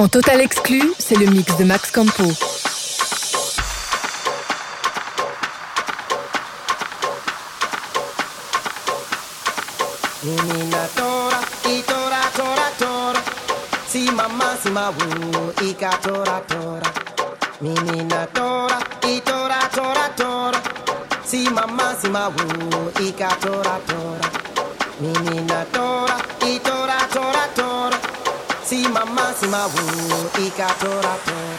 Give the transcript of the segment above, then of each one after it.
En total exclu, c'est le mix de Max Campo. Si mamma, wu, e ka tora, tora. Menina tora, e tora, tora. Si mamma, si wu, e ka tora, tora. Menina tora, e tora, tora. Si mamma, si wu, ka tora, tora, tora,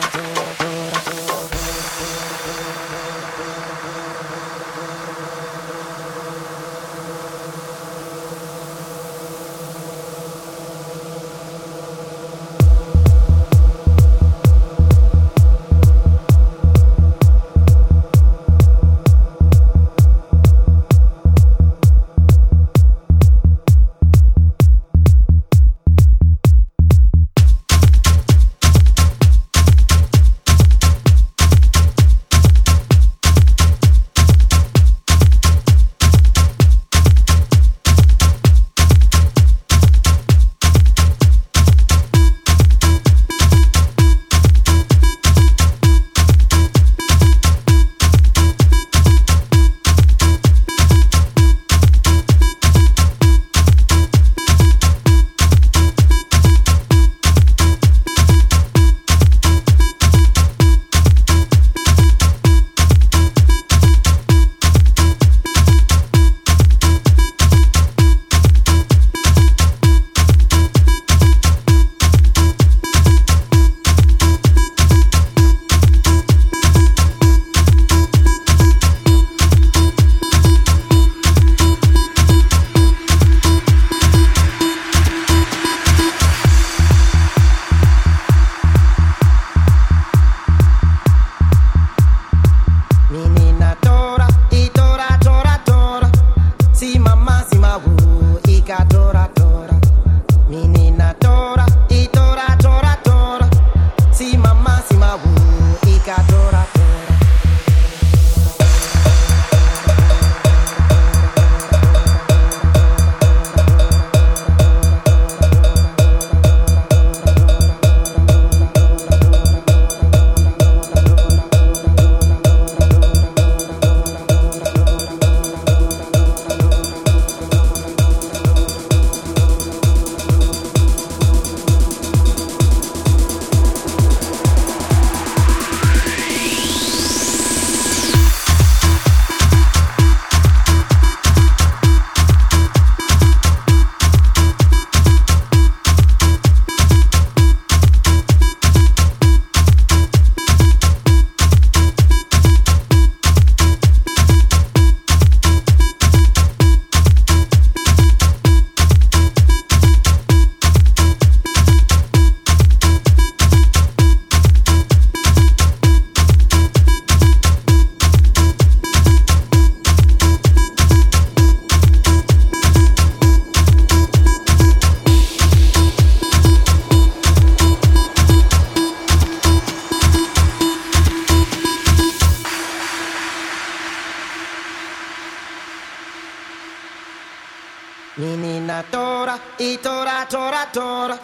tora.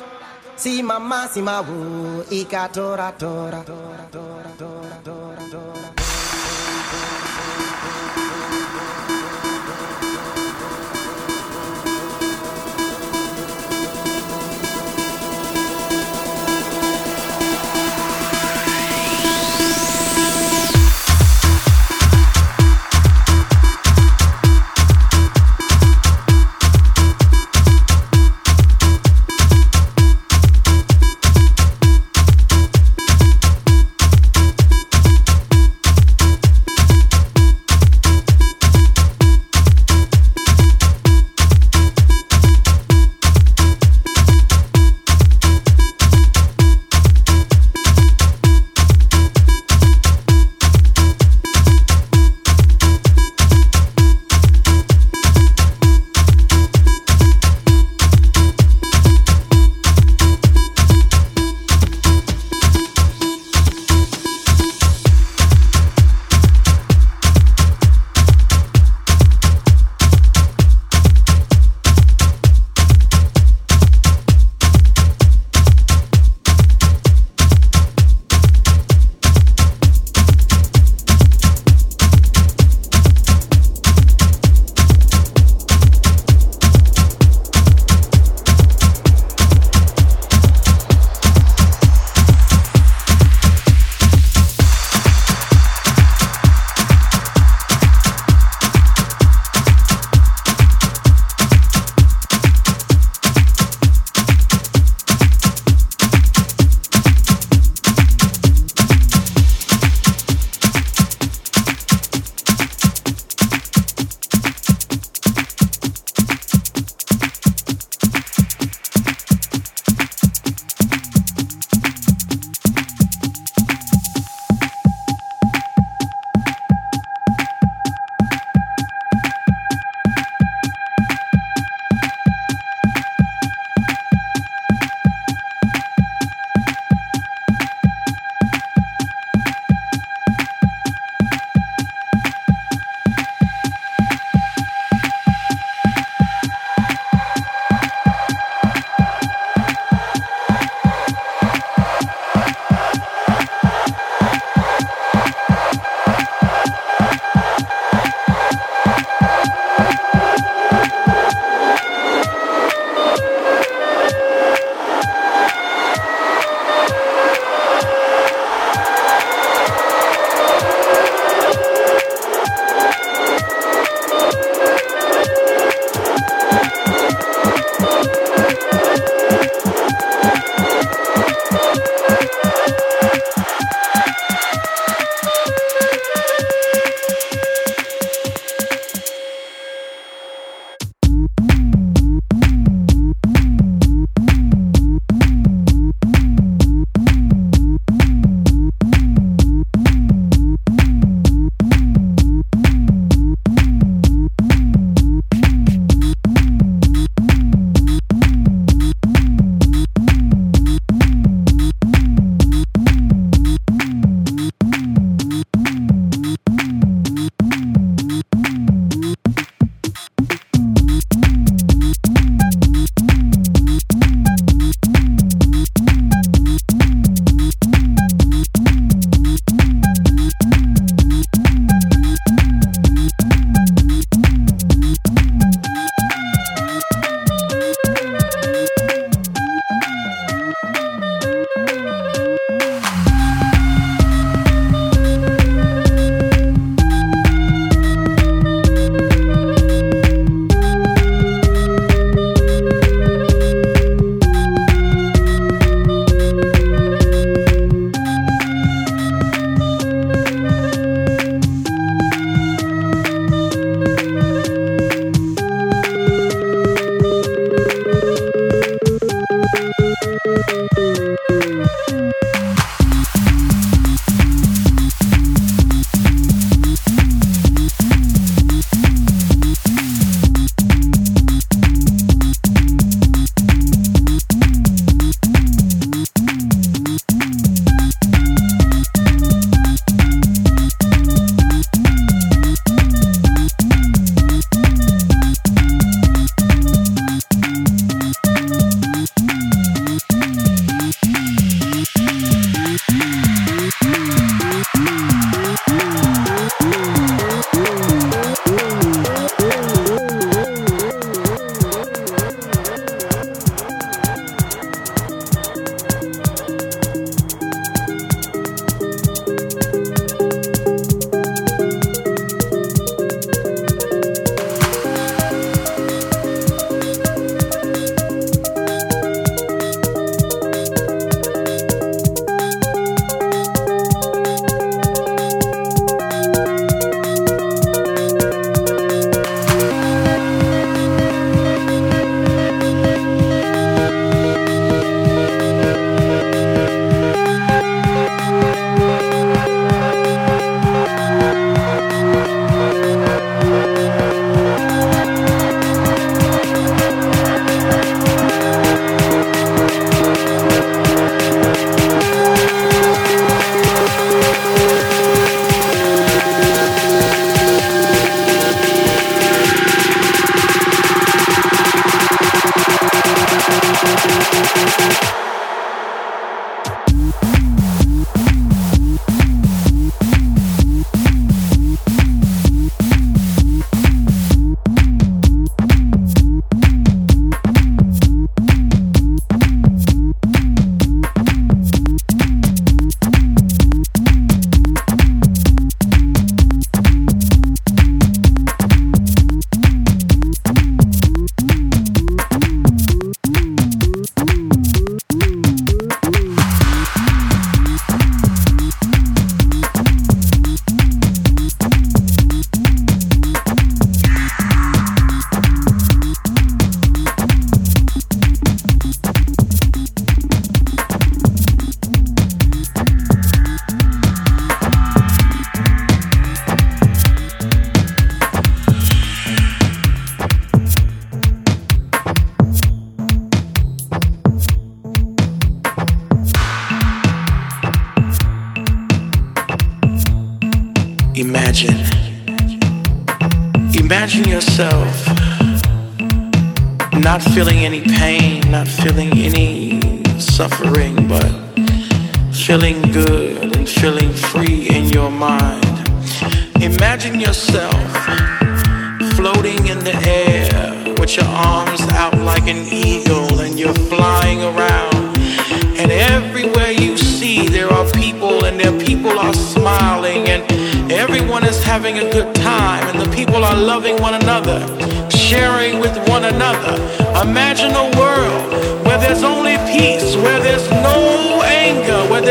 Si mamma, si ma wu, e tora, tora, tora, tora, tora, tora, tora.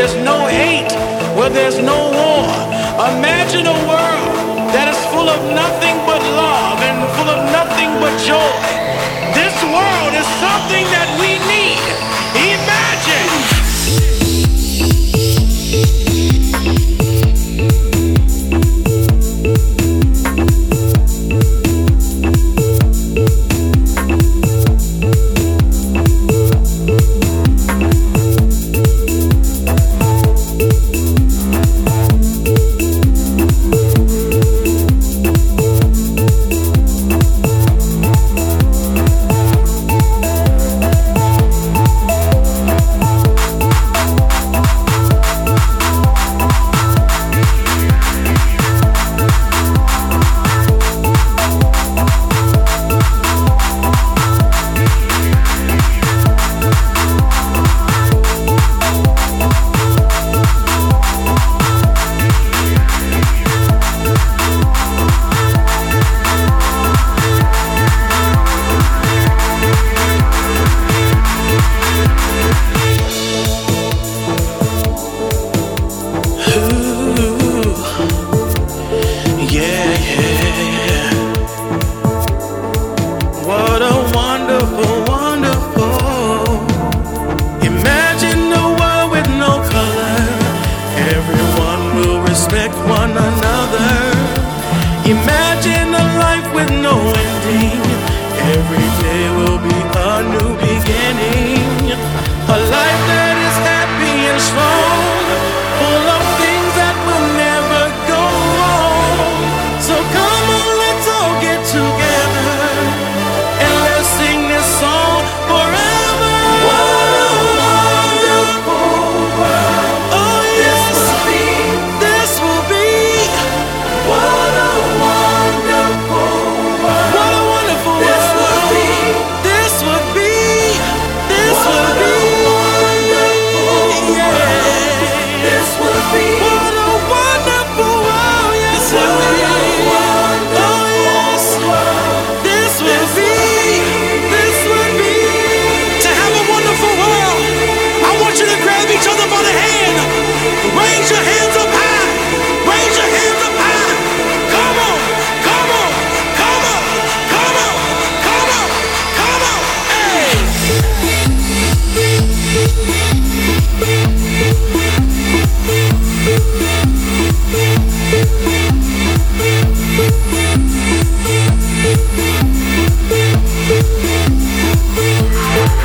There's no hate, where there's no war. Imagine a world that is full of nothing but love and full of nothing but joy. This world is something that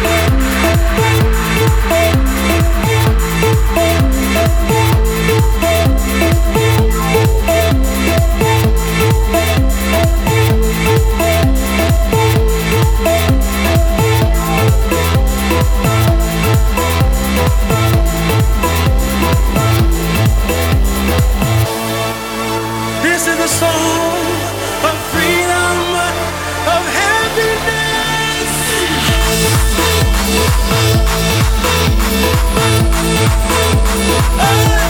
Thank Oh.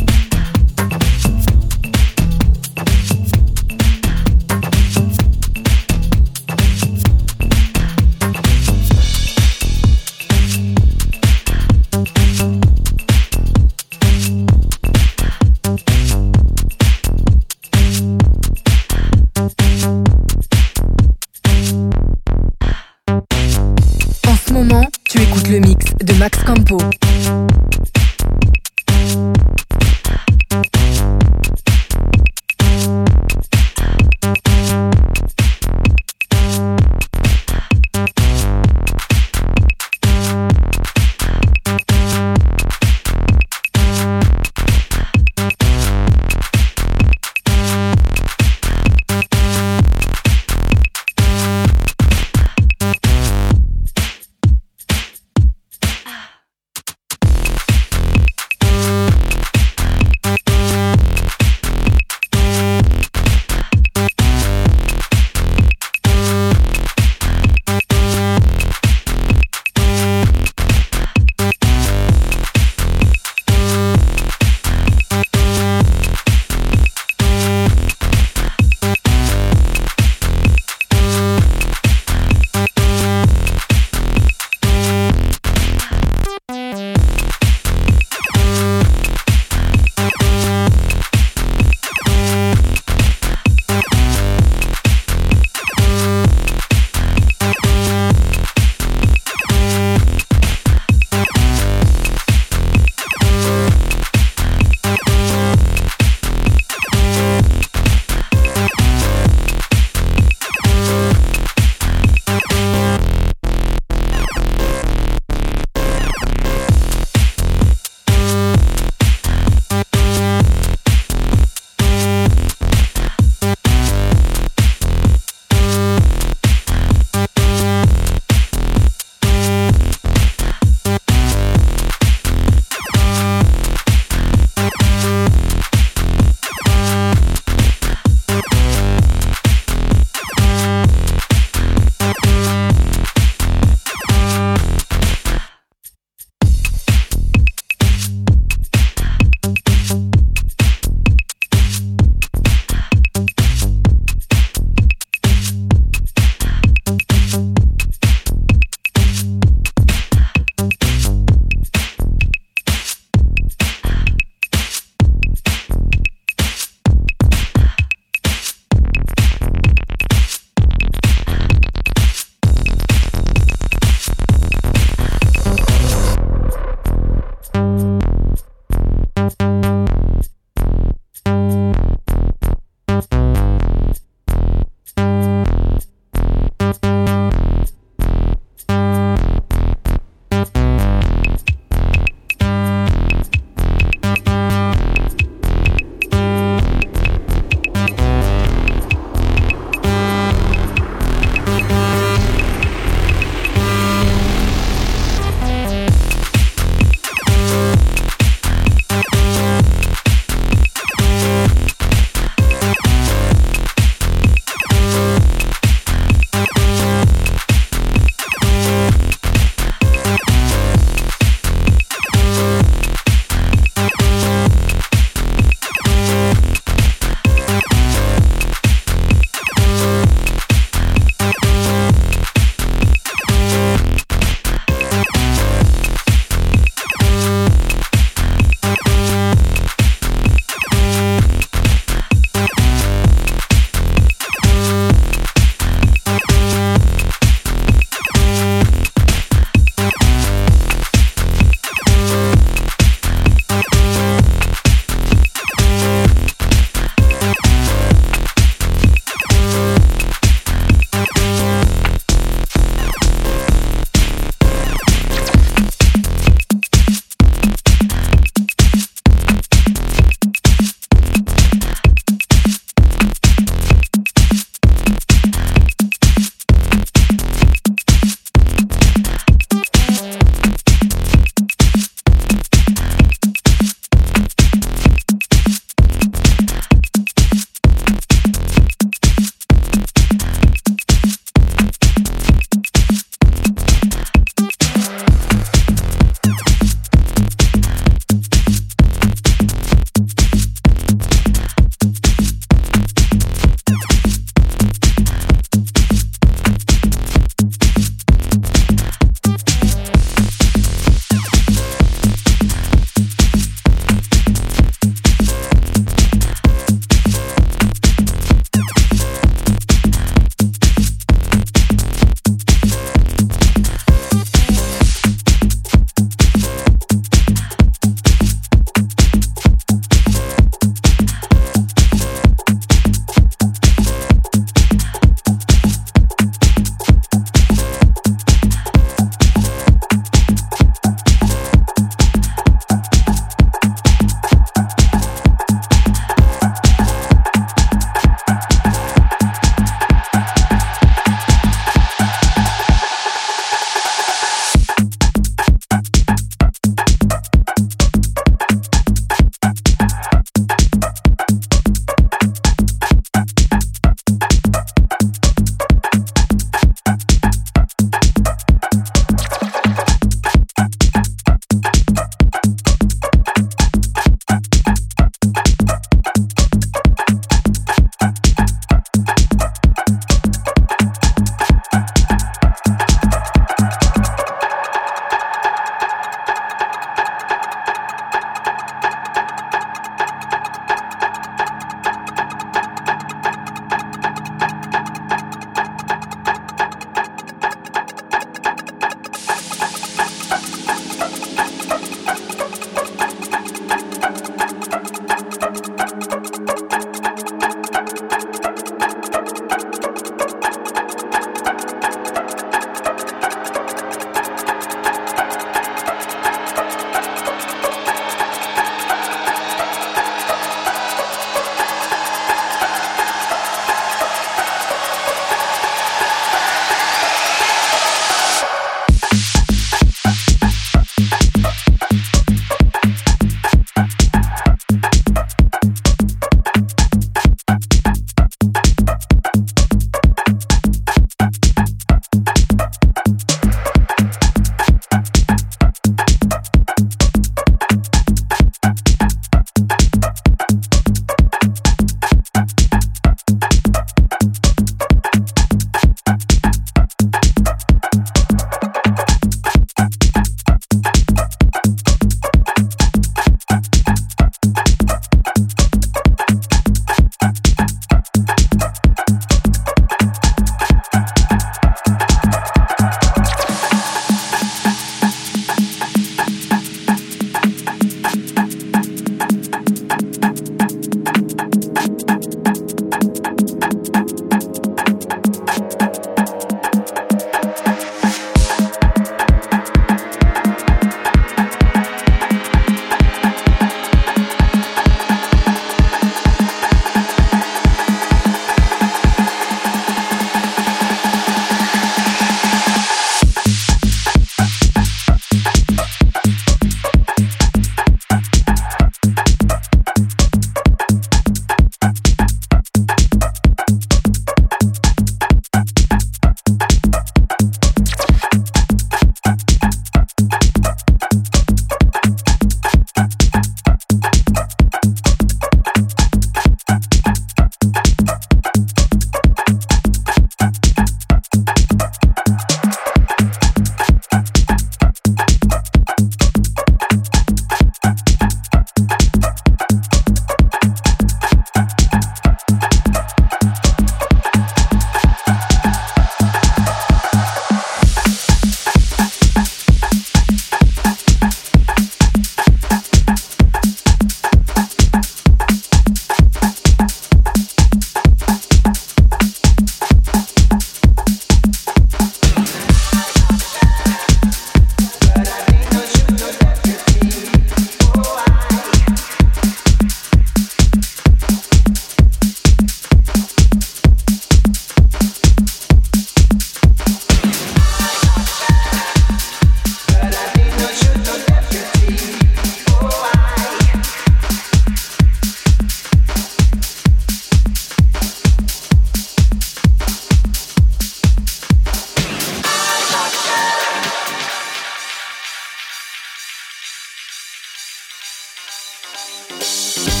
Bye.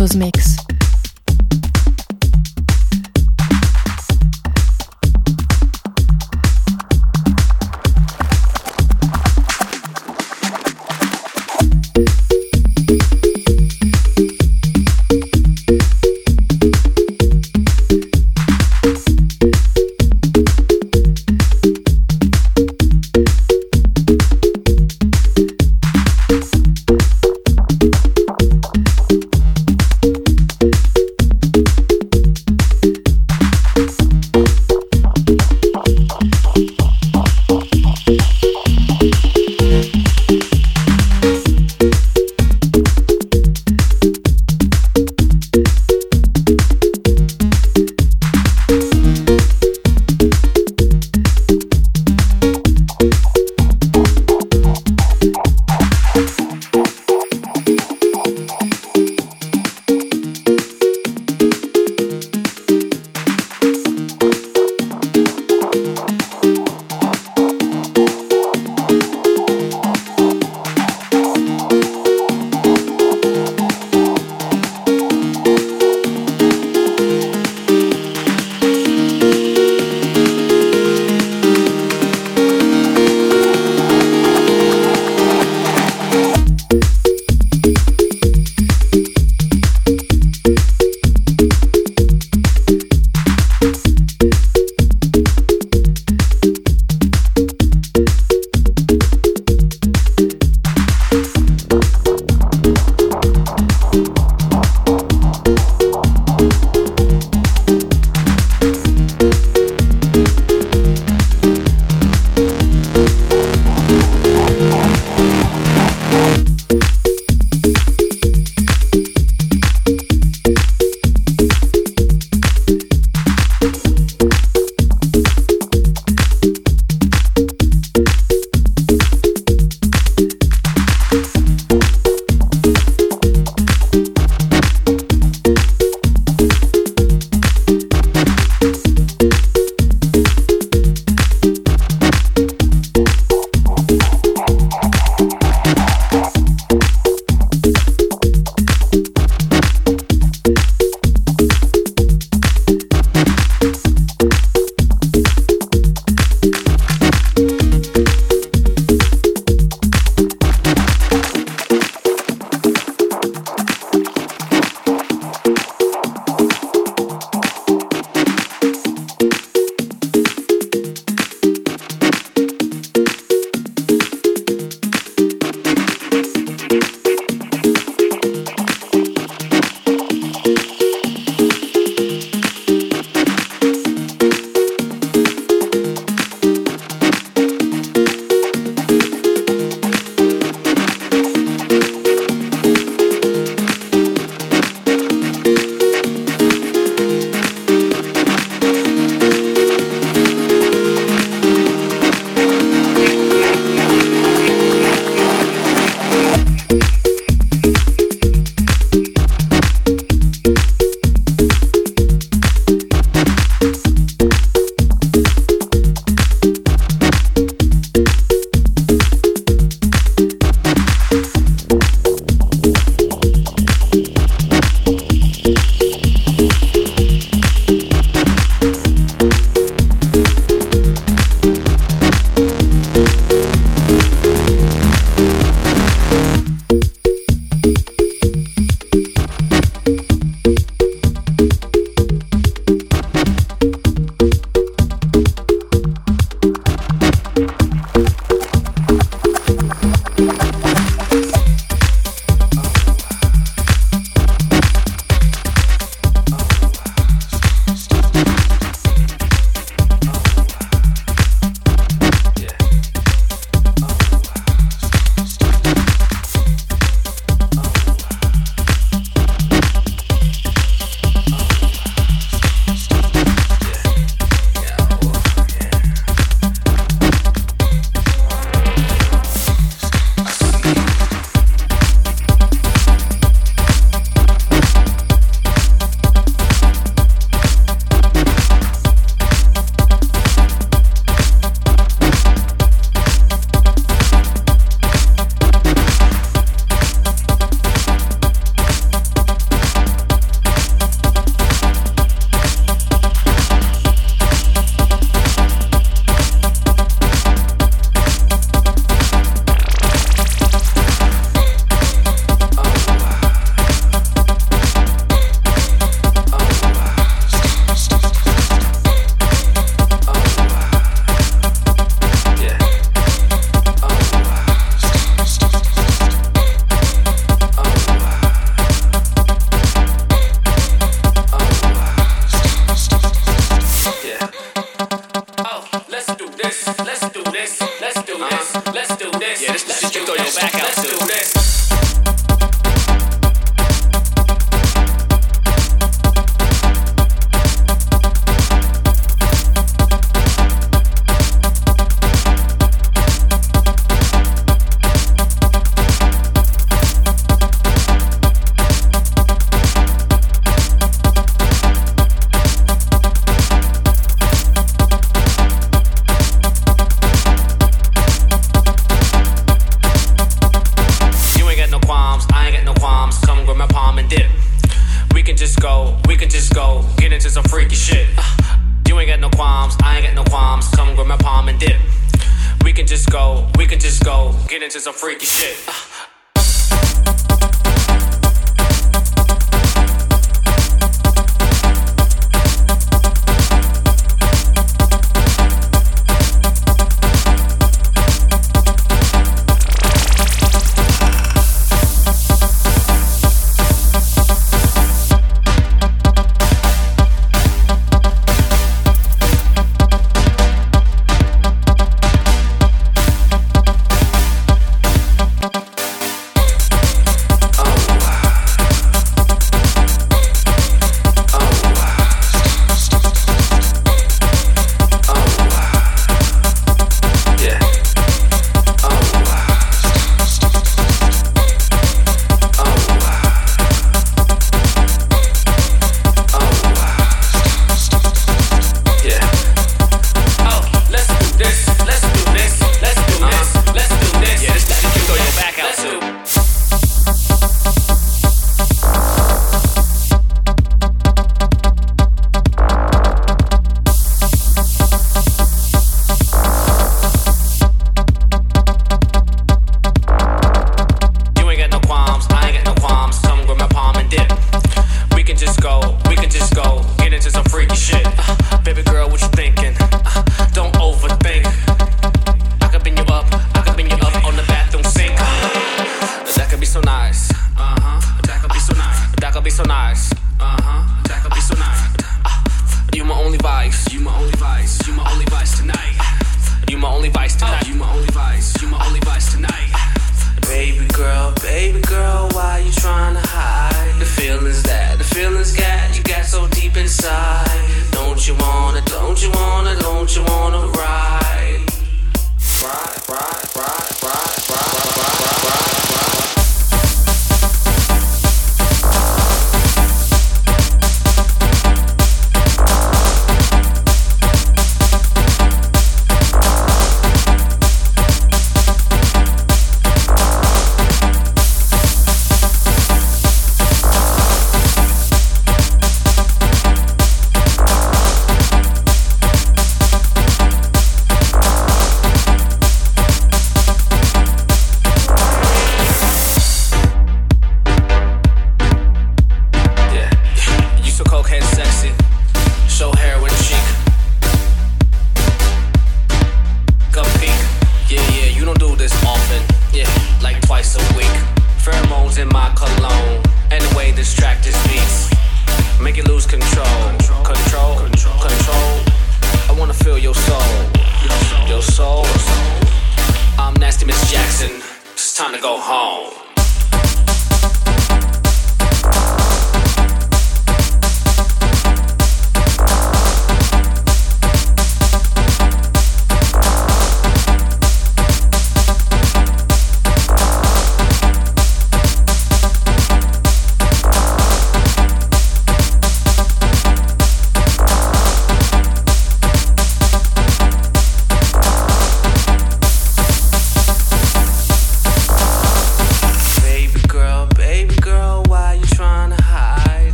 Max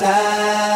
You've